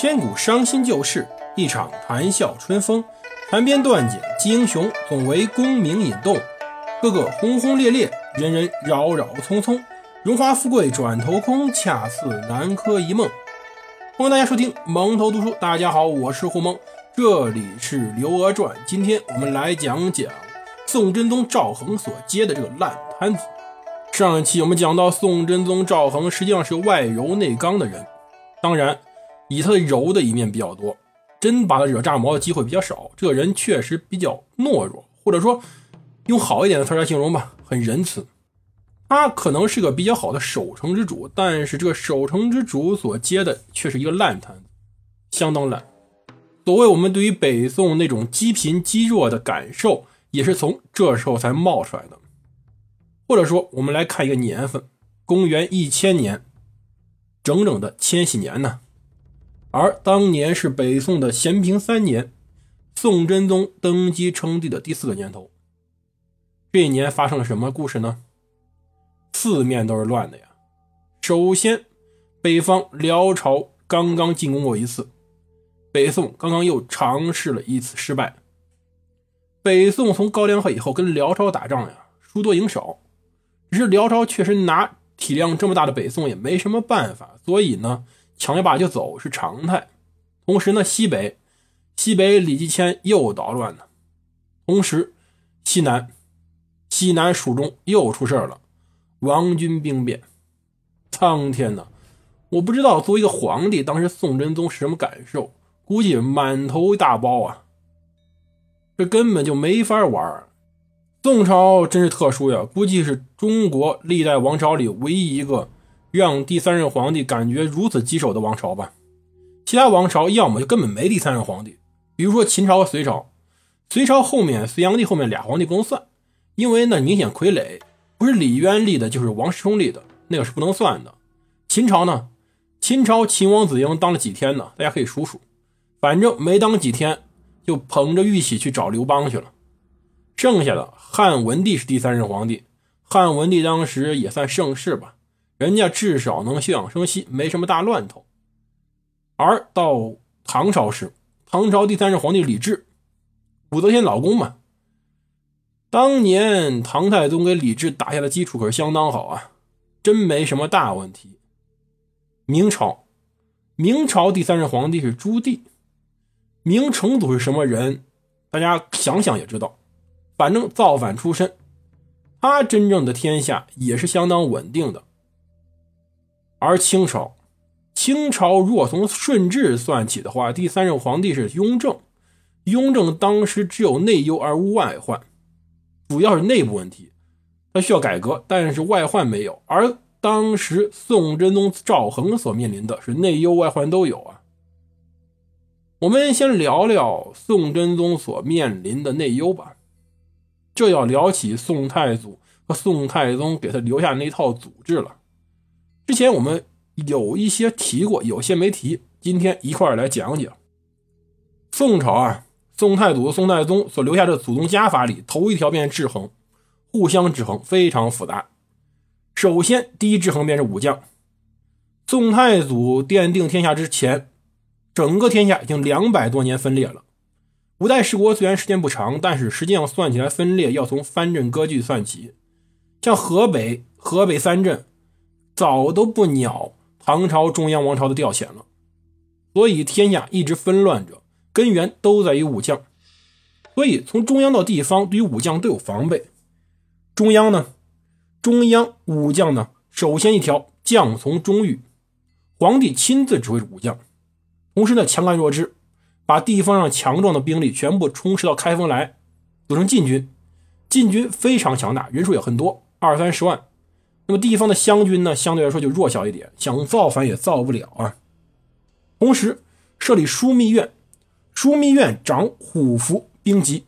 千古伤心旧事，一场谈笑春风。残篇断简记英雄，总为功名引动。个个轰轰烈烈，人人扰扰匆匆。荣华富贵转头空，恰似南柯一梦。欢迎大家收听蒙头读书。大家好，我是胡蒙，这里是《刘娥传》。今天我们来讲讲宋真宗赵恒所接的这个烂摊子。上一期我们讲到，宋真宗赵恒实际上是外柔内刚的人，当然以他的柔的一面比较多，真把他惹炸毛的机会比较少。这个人确实比较懦弱，或者说用好一点的词来形容吧，很仁慈。他可能是个比较好的守城之主，但是这个守城之主所接的却是一个烂摊子，相当烂。所谓我们对于北宋那种积贫积弱的感受，也是从这时候才冒出来的。或者说，我们来看一个年份，公元一千年，整整的千禧年呢。而当年是北宋的咸平三年，宋真宗登基称帝的第四个年头。这一年发生了什么故事呢？四面都是乱的呀。首先，北方辽朝刚刚进攻过一次，北宋刚刚又尝试了一次失败。北宋从高梁河以后跟辽朝打仗呀，输多赢少。只是辽朝确实拿体量这么大的北宋也没什么办法，所以呢，抢一把就走是常态。同时呢，西北，西北李继迁又捣乱了。同时，西南，西南蜀中又出事了，王军兵变。苍天呐，我不知道作为一个皇帝，当时宋真宗是什么感受？估计满头大包啊，这根本就没法玩。宋朝真是特殊呀，估计是中国历代王朝里唯一一个让第三任皇帝感觉如此棘手的王朝吧。其他王朝要么就根本没第三任皇帝，比如说秦朝和隋朝。隋朝后面隋炀帝后面俩皇帝不能算，因为那明显傀儡，不是李渊立的，就是王世充立的，那个是不能算的。秦朝呢？秦朝秦王子婴当了几天呢？大家可以数数，反正没当几天就捧着玉玺去找刘邦去了。剩下的汉文帝是第三任皇帝，汉文帝当时也算盛世吧，人家至少能休养生息，没什么大乱头。而到唐朝时，唐朝第三任皇帝李治，武则天老公嘛，当年唐太宗给李治打下的基础可是相当好啊，真没什么大问题。明朝，明朝第三任皇帝是朱棣，明成祖是什么人？大家想想也知道。反正造反出身，他真正的天下也是相当稳定的。而清朝，清朝如果从顺治算起的话，第三任皇帝是雍正。雍正当时只有内忧而无外患，主要是内部问题，他需要改革，但是外患没有。而当时宋真宗赵恒所面临的是内忧外患都有啊。我们先聊聊宋真宗所面临的内忧吧。这要聊起宋太祖和宋太宗给他留下那套祖制了。之前我们有一些提过，有些没提，今天一块来讲讲。宋朝啊，宋太祖、宋太宗所留下的祖宗家法里，头一条便是制衡，互相制衡非常复杂。首先，第一制衡便是武将。宋太祖奠定天下之前，整个天下已经两百多年分裂了。五代十国虽然时间不长，但是实际上算起来分裂要从藩镇割据算起。像河北，河北三镇早都不鸟唐朝中央王朝的调遣了，所以天下一直纷乱着，根源都在于武将。所以从中央到地方，对于武将都有防备。中央呢，中央武将呢，首先一条将从中御，皇帝亲自指挥武将，同时呢，强干弱支。把地方上强壮的兵力全部充实到开封来，组成禁军。禁军非常强大，人数也很多，二三十万。那么地方的湘军呢，相对来说就弱小一点，想造反也造不了啊。同时设立枢密院，枢密院掌虎符兵籍，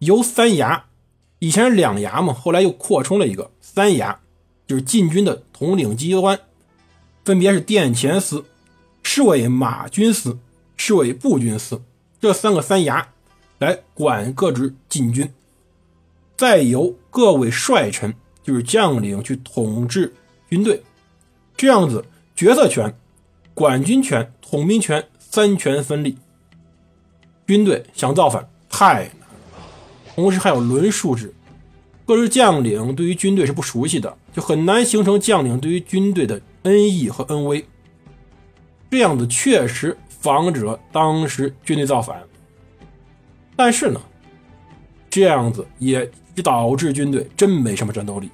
由三衙，以前是两衙嘛，后来又扩充了一个三衙，就是禁军的统领机关，分别是殿前司、侍卫马军司。侍卫步军司这三个三衙来管各支禁军，再由各位帅臣，就是将领去统治军队，这样子决策权管军权、统兵权三权分立。军队想造反太难了，同时还有轮数制，各支将领对于军队是不熟悉的，就很难形成将领对于军队的恩义和恩威。这样子确实防止了当时军队造反，但是呢，这样子也导致军队真没什么战斗力，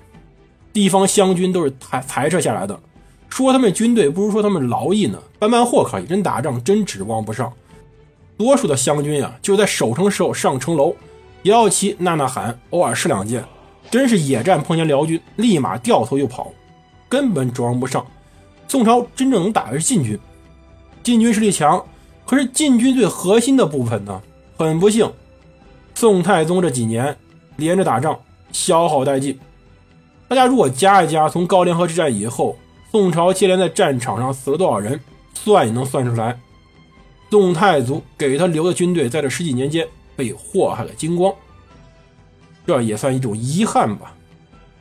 地方湘军都是裁裁撤下来的。说他们军队不如说他们劳役呢，搬搬货可以，真打仗真指望不上。多数的湘军呀，就在守城时候上城楼，摇摇旗呐呐喊，偶尔试两箭，真是野战碰见辽军，立马掉头就跑，根本指望不上。宋朝真正能打的是禁军，禁军实力强，可是禁军最核心的部分呢，很不幸，宋太宗这几年连着打仗，消耗殆尽。大家如果加一加，从高梁河之战以后，宋朝接连在战场上死了多少人，算也能算出来。宋太祖给他留的军队，在这十几年间被祸害了精光，这也算一种遗憾吧。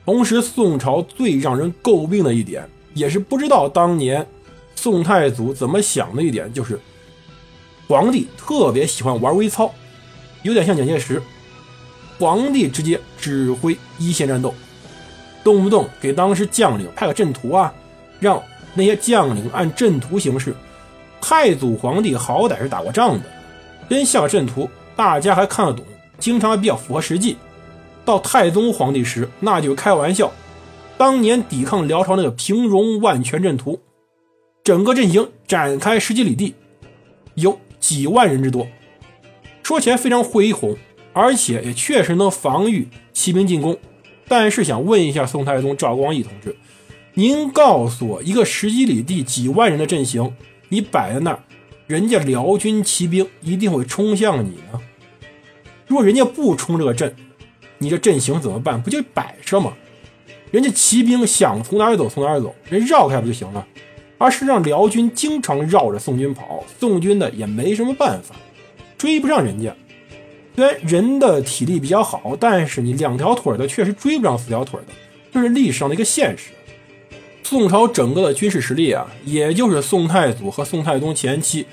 同时，宋朝最让人诟病的一点，也是不知道当年宋太祖怎么想的一点，就是皇帝特别喜欢玩微操，有点像蒋介石，皇帝直接指挥一线战斗，动不动给当时将领派个阵图啊，让那些将领按阵图行事。太祖皇帝好歹是打过仗的，真像阵图，大家还看得懂，经常还比较符合实际。到太宗皇帝时，那就开玩笑。当年抵抗辽朝那个平戎万全阵图，整个阵型展开十几里地，有几万人之多，说起来非常恢宏，而且也确实能防御骑兵进攻。但是想问一下宋太宗赵光义同志，您告诉我，一个十几里地几万人的阵型？你摆在那儿，人家辽军骑兵一定会冲向你呢。如果人家不冲这个阵，你这阵型怎么办？不就摆设吗？人家骑兵想从哪儿走从哪儿走，人绕开不就行了？而是让辽军经常绕着宋军跑，宋军的也没什么办法，追不上人家。虽然人的体力比较好，但是你两条腿的确实追不上四条腿的，这是历史上的一个现实。宋朝整个的军事实力啊，也就是宋太祖和宋太宗前期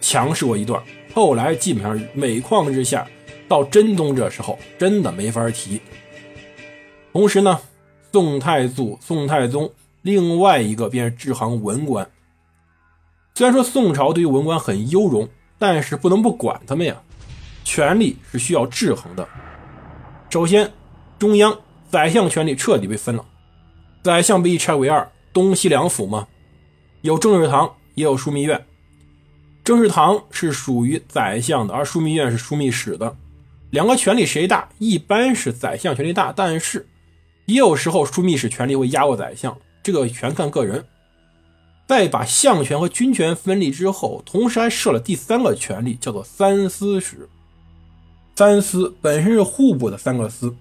强势过一段，后来基本上每况日下。到真宗这时候，真的没法提。同时呢，宋太祖、宋太宗另外一个便是制衡文官。虽然说宋朝对于文官很优容，但是不能不管他们呀，权力是需要制衡的。首先，中央宰相权力彻底被分了，宰相被一拆为二。东西两府嘛，有政事堂，也有枢密院。政事堂是属于宰相的，而枢密院是枢密使的。两个权力谁大？一般是宰相权力大，但是也有时候枢密使权力会压过宰相，这个全看个人。在把相权和军权分立之后，同时还设了第三个权力，叫做三司使。三司本身是户部的三个司，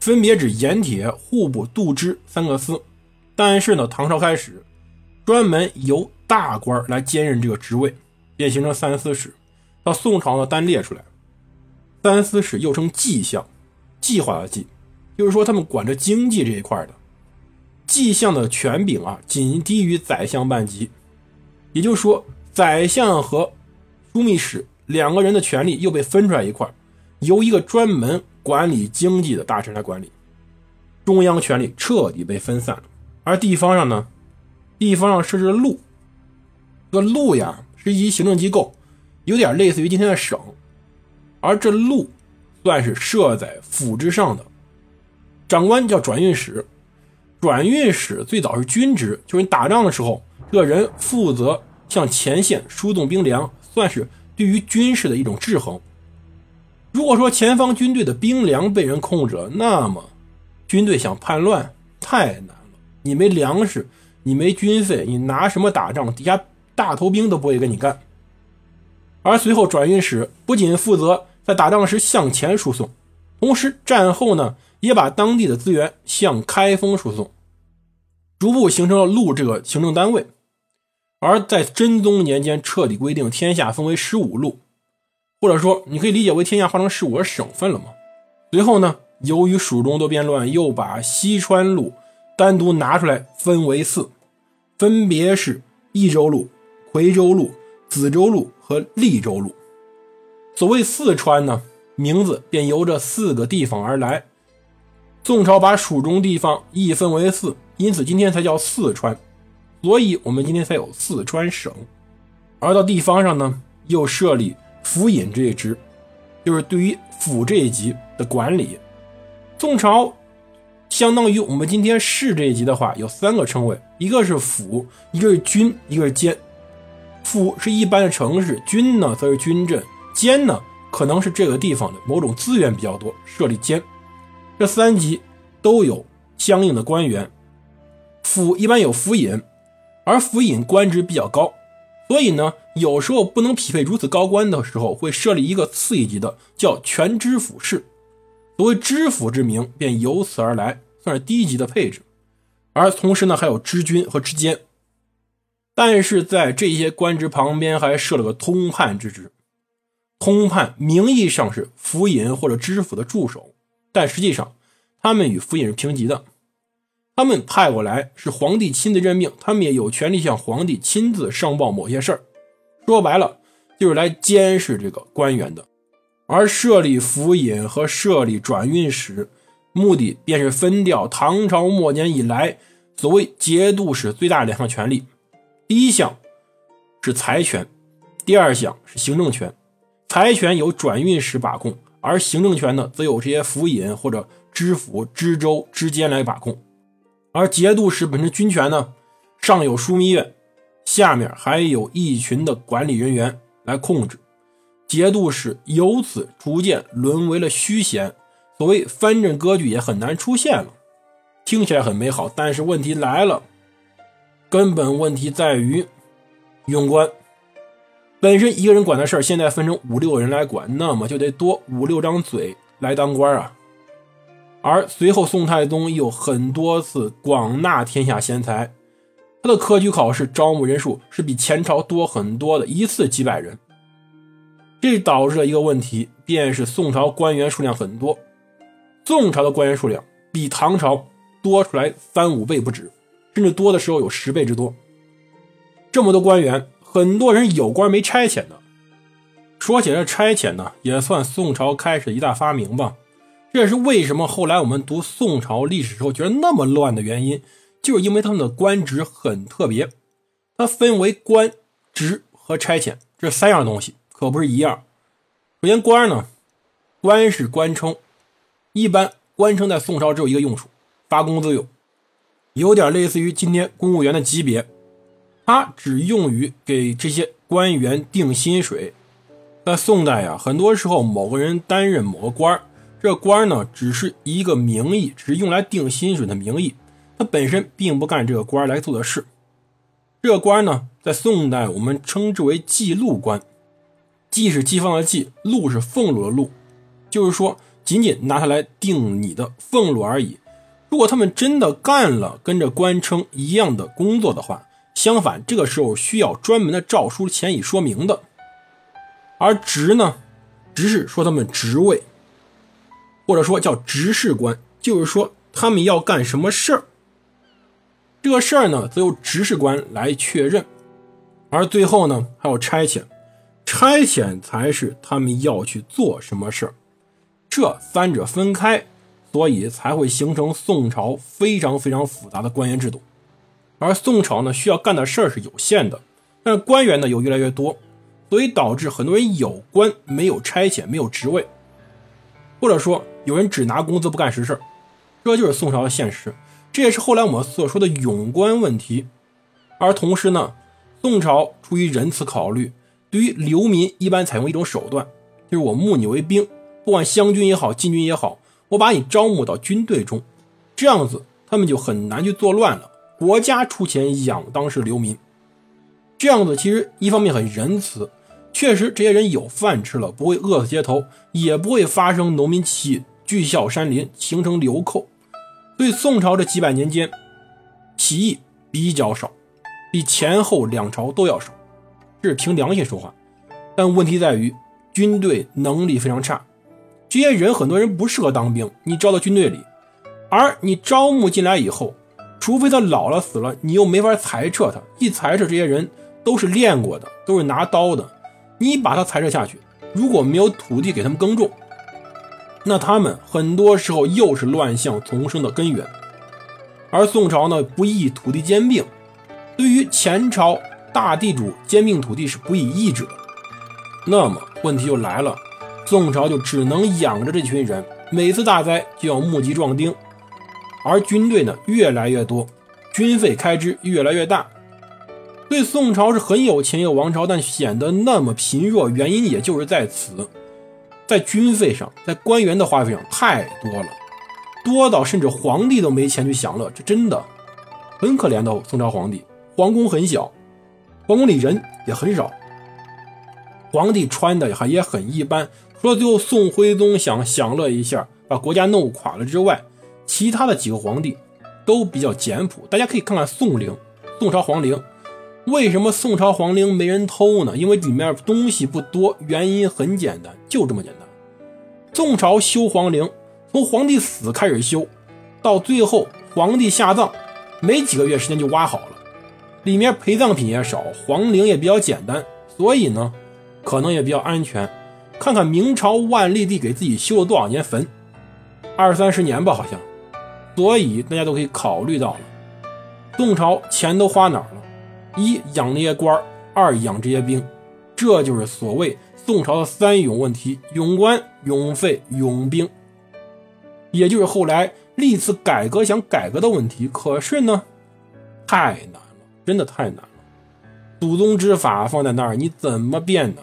分别指盐铁、户部、度支三个司。但是呢，唐朝开始，专门由大官来兼任这个职位，便形成三司使。到宋朝呢，单列出来，三司使又称计相，计划的计，就是说他们管着经济这一块的。计相的权柄啊，仅低于宰相半级，也就是说，宰相和枢密使两个人的权力又被分出来一块，由一个专门管理经济的大臣来管理，中央权力彻底被分散了。而地方上呢，地方上设置了路，这路呀是一行政机构，有点类似于今天的省，而这路算是设在府之上的，长官叫转运使，转运使最早是军职，就是你打仗的时候，这个人负责向前线输送兵粮，算是对于军事的一种制衡。如果说前方军队的兵粮被人控制了，那么军队想叛乱太难了。你没粮食，你没军费，你拿什么打仗？底下大头兵都不会跟你干。而随后转运使不仅负责在打仗时向前输送，同时战后呢，也把当地的资源向开封输送，逐步形成了路这个行政单位。而在真宗年间，彻底规定天下分为十五路，或者说你可以理解为天下划成十五个省份了吗。随后呢，由于蜀中多变乱，又把西川路。单独拿出来分为四，分别是益州路、回州路、梓州路和利州路。所谓四川呢，名字便由这四个地方而来。宋朝把蜀中地方一分为四，因此今天才叫四川，所以我们今天才有四川省。而到地方上呢，又设立府尹这一职，就是对于府这一级的管理。宋朝相当于我们今天市这一级的话，有三个称谓，一个是府，一个是军，一个是监。府是一般的城市，军呢则是军镇。监呢，可能是这个地方的某种资源比较多，设立监。这三级都有相应的官员。府一般有府尹，而府尹官职比较高，所以呢，有时候不能匹配如此高官的时候，会设立一个次一级的，叫全知府事。所谓知府之名，便由此而来，算是低级的配置。而同时呢，还有知军和知监。但是在这些官职旁边，还设了个通判之职。通判名义上是府尹或者知府的助手，但实际上他们与府尹是平级的。他们派过来是皇帝亲自任命，他们也有权利向皇帝亲自上报某些事儿。说白了，就是来监视这个官员的。而设立府尹和设立转运使，目的便是分掉唐朝末年以来所谓节度使最大两项权力：第一项是财权，第二项是行政权。财权由转运使把控，而行政权呢，则有这些府尹或者知府、知州、知监来把控。而节度使本身军权呢，上有枢密院，下面还有一群的管理人员来控制。节度使由此逐渐沦为了虚衔，所谓藩镇割据也很难出现了。听起来很美好，但是问题来了，根本问题在于用官。本身一个人管的事儿，现在分成五六个人来管，那么就得多五六张嘴来当官啊。而随后宋太宗又很多次广纳天下贤才，他的科举考试招募人数是比前朝多很多的，一次几百人。这导致了一个问题，便是宋朝官员数量很多，宋朝的官员数量比唐朝多出来三五倍不止，甚至多的时候有十倍之多。这么多官员。很多人有官没差遣的。说起来，差遣呢，也算宋朝开始一大发明吧。这也是为什么后来我们读宋朝历史时候觉得那么乱的原因，就是因为他们的官职很特别。它分为官职和差遣这三样东西，可不是一样。首先，官呢，官是官称，一般官称在宋朝只有一个用处，发工资用，有点类似于今天公务员的级别。它只用于给这些官员定薪水。在宋代呀，很多时候某个人担任某个官儿，这官呢只是一个名义，只是用来定薪水的名义，他本身并不干这个官来做的事。这个官呢，在宋代我们称之为记录官，记是记放的记，录是俸禄的禄，就是说仅仅拿它来定你的俸禄而已。如果他们真的干了跟这官称一样的工作的话，相反，这个时候需要专门的诏书前以说明的。而职呢，职是说他们职位，或者说叫执事官，就是说他们要干什么事儿。这个事儿呢，则由执事官来确认。而最后呢，还有差遣，差遣才是他们要去做什么事儿。这三者分开，所以才会形成宋朝非常非常复杂的官员制度。而宋朝呢，需要干的事儿是有限的，但是官员呢又越来越多，所以导致很多人有官没有差遣，没有职位，或者说有人只拿工资不干实事这就是宋朝的现实。这也是后来我们所说的勇官问题。而同时呢，宋朝出于仁慈考虑，对于流民一般采用一种手段，就是我募你为兵，不管湘军也好，禁军也好，我把你招募到军队中，这样子他们就很难去作乱了。国家出钱养当时流民，这样子其实一方面很仁慈，确实这些人有饭吃了，不会饿死街头，也不会发生农民起义聚啸山林形成流寇。所以宋朝这几百年间，起义比较少，比前后两朝都要少，这是凭良心说话。但问题在于军队能力非常差，这些人很多人不适合当兵，你招到军队里，而你招募进来以后。除非他老了死了，你又没法裁撤他。一裁撤，这些人都是练过的，都是拿刀的。你把他裁撤下去，如果没有土地给他们耕种，那他们很多时候又是乱象丛生的根源。而宋朝呢，不宜土地兼并，对于前朝大地主兼并土地是不以抑制的。那么问题就来了，宋朝就只能养着这群人，每次大灾就要募集壮丁，而军队呢越来越多，军费开支越来越大。对宋朝是很有钱一个王朝，但显得那么贫弱，原因也就是在此，在军费上，在官员的花费上太多了，多到甚至皇帝都没钱去享乐，这真的很可怜的宋朝皇帝。皇宫很小，皇宫里人也很少。皇帝穿的还也很一般，除了最后宋徽宗想享乐一下，把国家弄垮了之外，其他的几个皇帝都比较简朴。大家可以看看宋陵，宋朝皇陵，为什么宋朝皇陵没人偷呢？因为里面东西不多，原因很简单，就这么简单。宋朝修皇陵，从皇帝死开始修，到最后皇帝下葬，没几个月时间就挖好了，里面陪葬品也少，皇陵也比较简单，所以呢。可能也比较安全，看看明朝万历帝给自己修了多少年坟，二三十年吧，好像。所以大家都可以考虑到了，宋朝钱都花哪儿了？一养那些官二养这些兵，这就是所谓宋朝的三勇问题：勇官、勇费、勇兵。也就是后来历次改革想改革的问题。可是呢，太难了，真的太难了。祖宗之法放在那儿，你怎么变呢？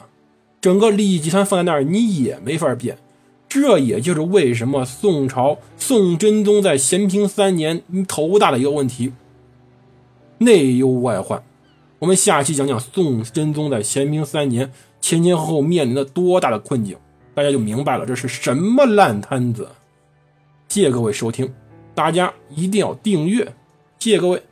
整个利益集团放在那儿，你也没法变。这也就是为什么宋朝宋真宗在咸平三年头大的一个问题：内忧外患。我们下期讲讲宋真宗在咸平三年前前后后面临的多大的困境，大家就明白了这是什么烂摊子。谢谢各位收听，大家一定要订阅，谢谢各位。